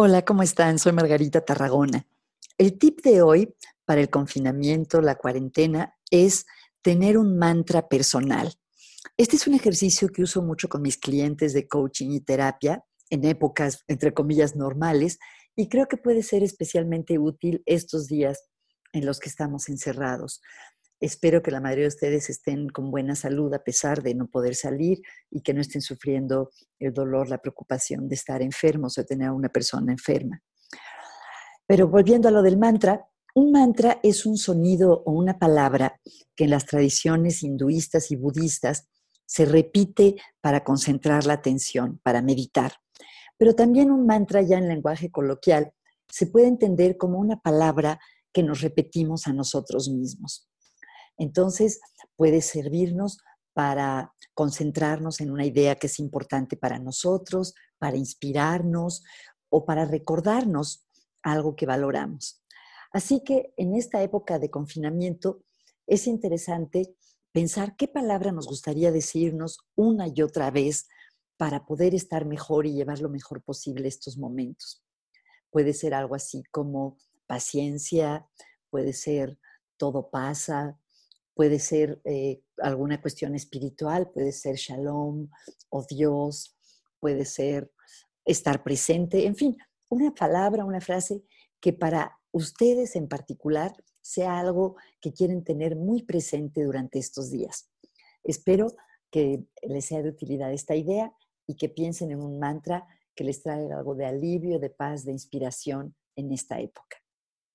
Hola, ¿cómo están? Soy Margarita Tarragona. El tip de hoy para el confinamiento, la cuarentena, es tener un mantra personal. Este es un ejercicio que uso mucho con mis clientes de coaching y terapia en épocas, entre comillas, normales, y creo que puede ser especialmente útil estos días en los que estamos encerrados. Espero que la mayoría de ustedes estén con buena salud a pesar de no poder salir y que no estén sufriendo el dolor, la preocupación de estar enfermos o tener a una persona enferma. Pero volviendo a lo del mantra, un mantra es un sonido o una palabra que en las tradiciones hinduistas y budistas se repite para concentrar la atención, para meditar. Pero también un mantra ya en lenguaje coloquial se puede entender como una palabra que nos repetimos a nosotros mismos. Entonces, puede servirnos para concentrarnos en una idea que es importante para nosotros, para inspirarnos o para recordarnos algo que valoramos. Así que en esta época de confinamiento es interesante pensar qué palabra nos gustaría decirnos una y otra vez para poder estar mejor y llevar lo mejor posible estos momentos. Puede ser algo así como paciencia, puede ser todo pasa, puede ser eh, alguna cuestión espiritual, puede ser shalom o Dios, puede ser estar presente, en fin, una palabra, una frase que para ustedes en particular sea algo que quieren tener muy presente durante estos días. Espero que les sea de utilidad esta idea y que piensen en un mantra que les traiga algo de alivio, de paz, de inspiración en esta época.